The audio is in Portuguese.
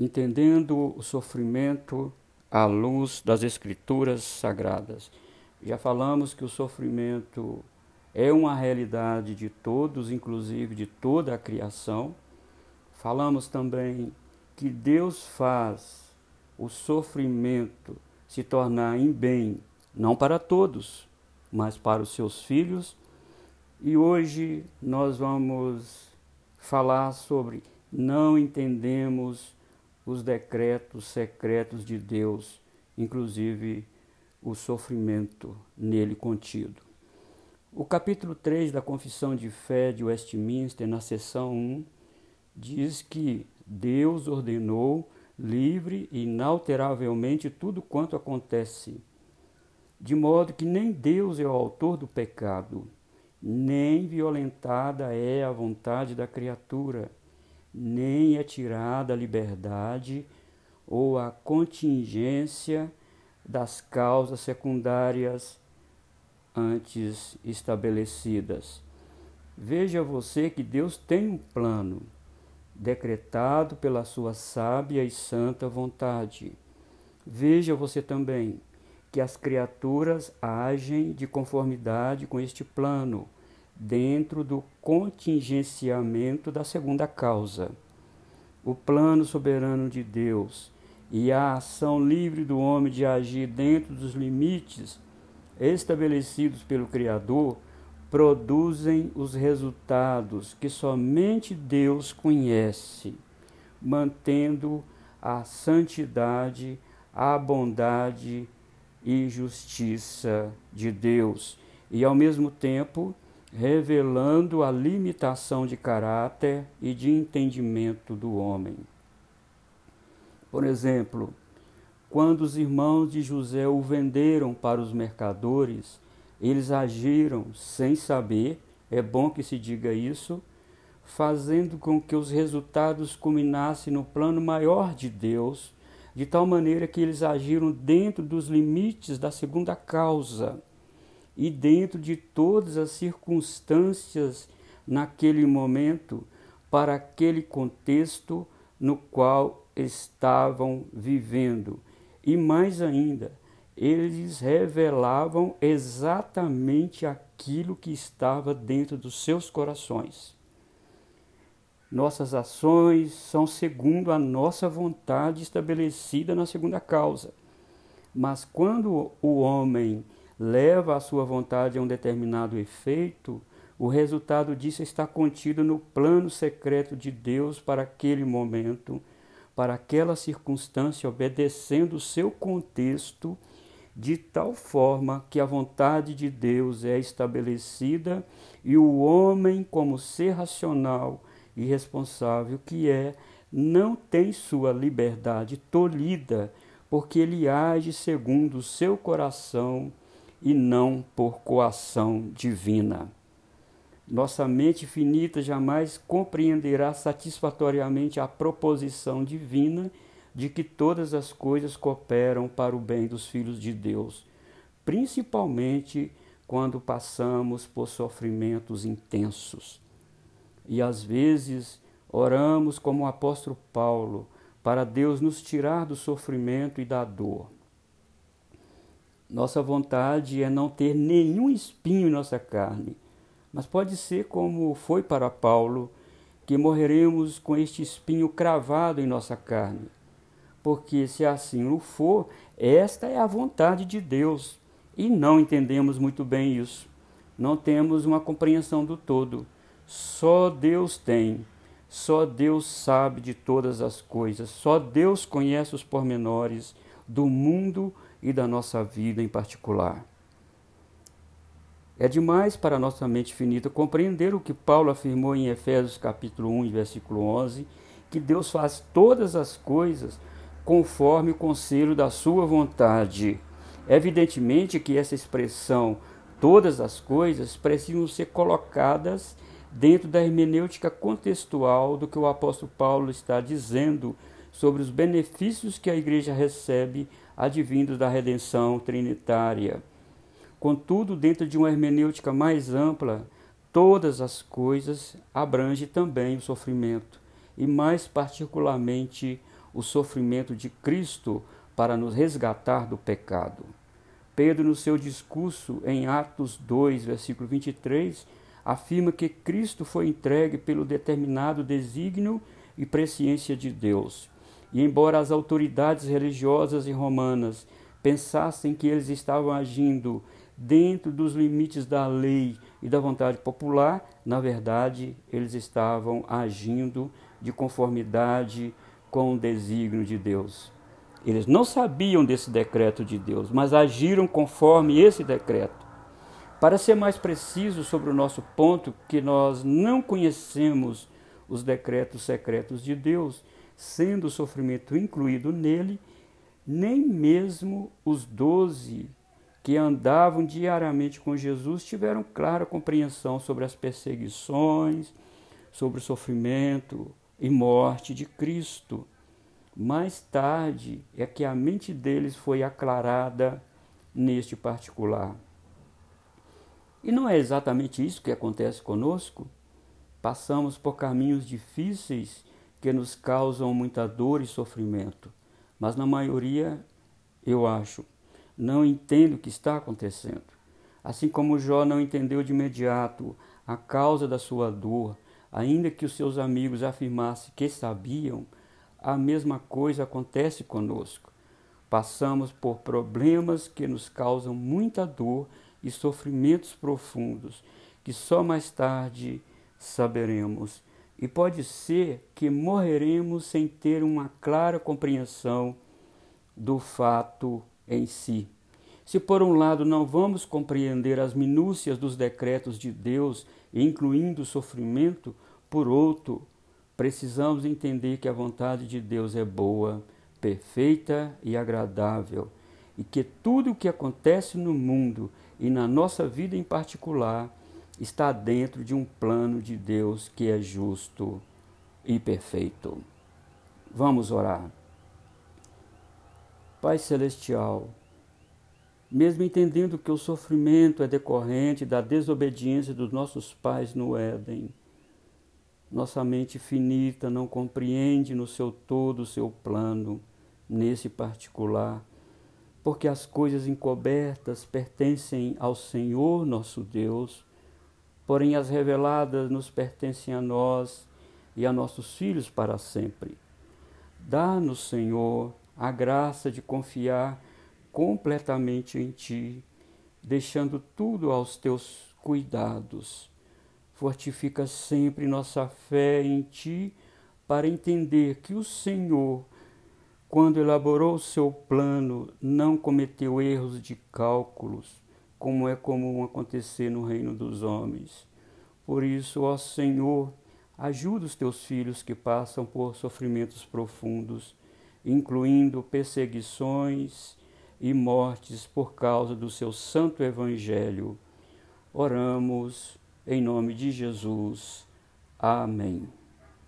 entendendo o sofrimento à luz das Escrituras Sagradas. Já falamos que o sofrimento é uma realidade de todos, inclusive de toda a criação. Falamos também que Deus faz o sofrimento se tornar em bem, não para todos, mas para os seus filhos. E hoje nós vamos falar sobre não entendemos os decretos secretos de Deus, inclusive o sofrimento nele contido. O capítulo 3 da Confissão de Fé de Westminster, na seção 1, diz que Deus ordenou livre e inalteravelmente tudo quanto acontece, de modo que nem Deus é o autor do pecado, nem violentada é a vontade da criatura, nem é tirada a liberdade ou a contingência das causas secundárias antes estabelecidas. Veja você que Deus tem um plano decretado pela sua sábia e santa vontade. Veja você também que as criaturas agem de conformidade com este plano, dentro do contingenciamento da segunda causa. O plano soberano de Deus e a ação livre do homem de agir dentro dos limites estabelecidos pelo Criador produzem os resultados que somente Deus conhece, mantendo a santidade, a bondade e justiça de Deus, e ao mesmo tempo revelando a limitação de caráter e de entendimento do homem. Por exemplo, quando os irmãos de José o venderam para os mercadores, eles agiram sem saber, é bom que se diga isso, fazendo com que os resultados culminassem no plano maior de Deus, de tal maneira que eles agiram dentro dos limites da segunda causa e dentro de todas as circunstâncias naquele momento, para aquele contexto no qual estavam vivendo. E mais ainda, eles revelavam exatamente aquilo que estava dentro dos seus corações. Nossas ações são segundo a nossa vontade estabelecida na segunda causa. Mas quando o homem leva a sua vontade a um determinado efeito, o resultado disso está contido no plano secreto de Deus para aquele momento, para aquela circunstância, obedecendo o seu contexto, de tal forma que a vontade de Deus é estabelecida e o homem, como ser racional e responsável que é, não tem sua liberdade tolhida, porque ele age segundo o seu coração e não por coação divina. Nossa mente finita jamais compreenderá satisfatoriamente a proposição divina de que todas as coisas cooperam para o bem dos filhos de Deus, principalmente quando passamos por sofrimentos intensos. E às vezes oramos como o apóstolo Paulo, para Deus nos tirar do sofrimento e da dor. Nossa vontade é não ter nenhum espinho em nossa carne, mas pode ser como foi para Paulo, que morreremos com este espinho cravado em nossa carne. Porque se assim o for, esta é a vontade de Deus, e não entendemos muito bem isso. Não temos uma compreensão do todo. Só Deus tem. Só Deus sabe de todas as coisas. Só Deus conhece os pormenores do mundo e da nossa vida em particular. É demais para nossa mente finita compreender o que Paulo afirmou em Efésios capítulo 1, versículo 11, que Deus faz todas as coisas conforme o conselho da sua vontade. Evidentemente que essa expressão todas as coisas precisam ser colocadas dentro da hermenêutica contextual do que o apóstolo Paulo está dizendo sobre os benefícios que a igreja recebe advindos da redenção trinitária. Contudo, dentro de uma hermenêutica mais ampla, todas as coisas abrange também o sofrimento, e mais particularmente o sofrimento de Cristo para nos resgatar do pecado. Pedro, no seu discurso em Atos 2, versículo 23, afirma que Cristo foi entregue pelo determinado desígnio e presciência de Deus. E embora as autoridades religiosas e romanas pensassem que eles estavam agindo dentro dos limites da lei e da vontade popular, na verdade, eles estavam agindo de conformidade com o desígnio de Deus. Eles não sabiam desse decreto de Deus, mas agiram conforme esse decreto. Para ser mais preciso sobre o nosso ponto, que nós não conhecemos os decretos secretos de Deus, sendo o sofrimento incluído nele, nem mesmo os doze que andavam diariamente com Jesus tiveram clara compreensão sobre as perseguições, sobre o sofrimento e morte de Cristo. Mais tarde é que a mente deles foi aclarada neste particular. E não é exatamente isso que acontece conosco? Passamos por caminhos difíceis que nos causam muita dor e sofrimento, mas na maioria, eu acho, não entendo o que está acontecendo. Assim como Jó não entendeu de imediato a causa da sua dor, ainda que os seus amigos afirmassem que sabiam, a mesma coisa acontece conosco. Passamos por problemas que nos causam muita dor e sofrimentos profundos que só mais tarde saberemos. E pode ser que morreremos sem ter uma clara compreensão do fato em si. Se por um lado não vamos compreender as minúcias dos decretos de Deus, incluindo o sofrimento, por outro, precisamos entender que a vontade de Deus é boa, perfeita e agradável, e que tudo o que acontece no mundo e na nossa vida em particular está dentro de um plano de Deus que é justo e perfeito. Vamos orar. Pai Celestial, mesmo entendendo que o sofrimento é decorrente da desobediência dos nossos pais no Éden, nossa mente finita não compreende no seu todo o seu plano, nesse particular porque as coisas encobertas pertencem ao Senhor nosso Deus, porém as reveladas nos pertencem a nós e a nossos filhos para sempre. Dá-nos, Senhor, a graça de confiar completamente em Ti, deixando tudo aos Teus cuidados. Fortifica sempre nossa fé em Ti para entender que o Senhor quando elaborou seu plano, não cometeu erros de cálculos, como é comum acontecer no reino dos homens. Por isso, ó Senhor, ajuda os teus filhos que passam por sofrimentos profundos, incluindo perseguições e mortes por causa do seu santo evangelho. Oramos em nome de Jesus. Amém.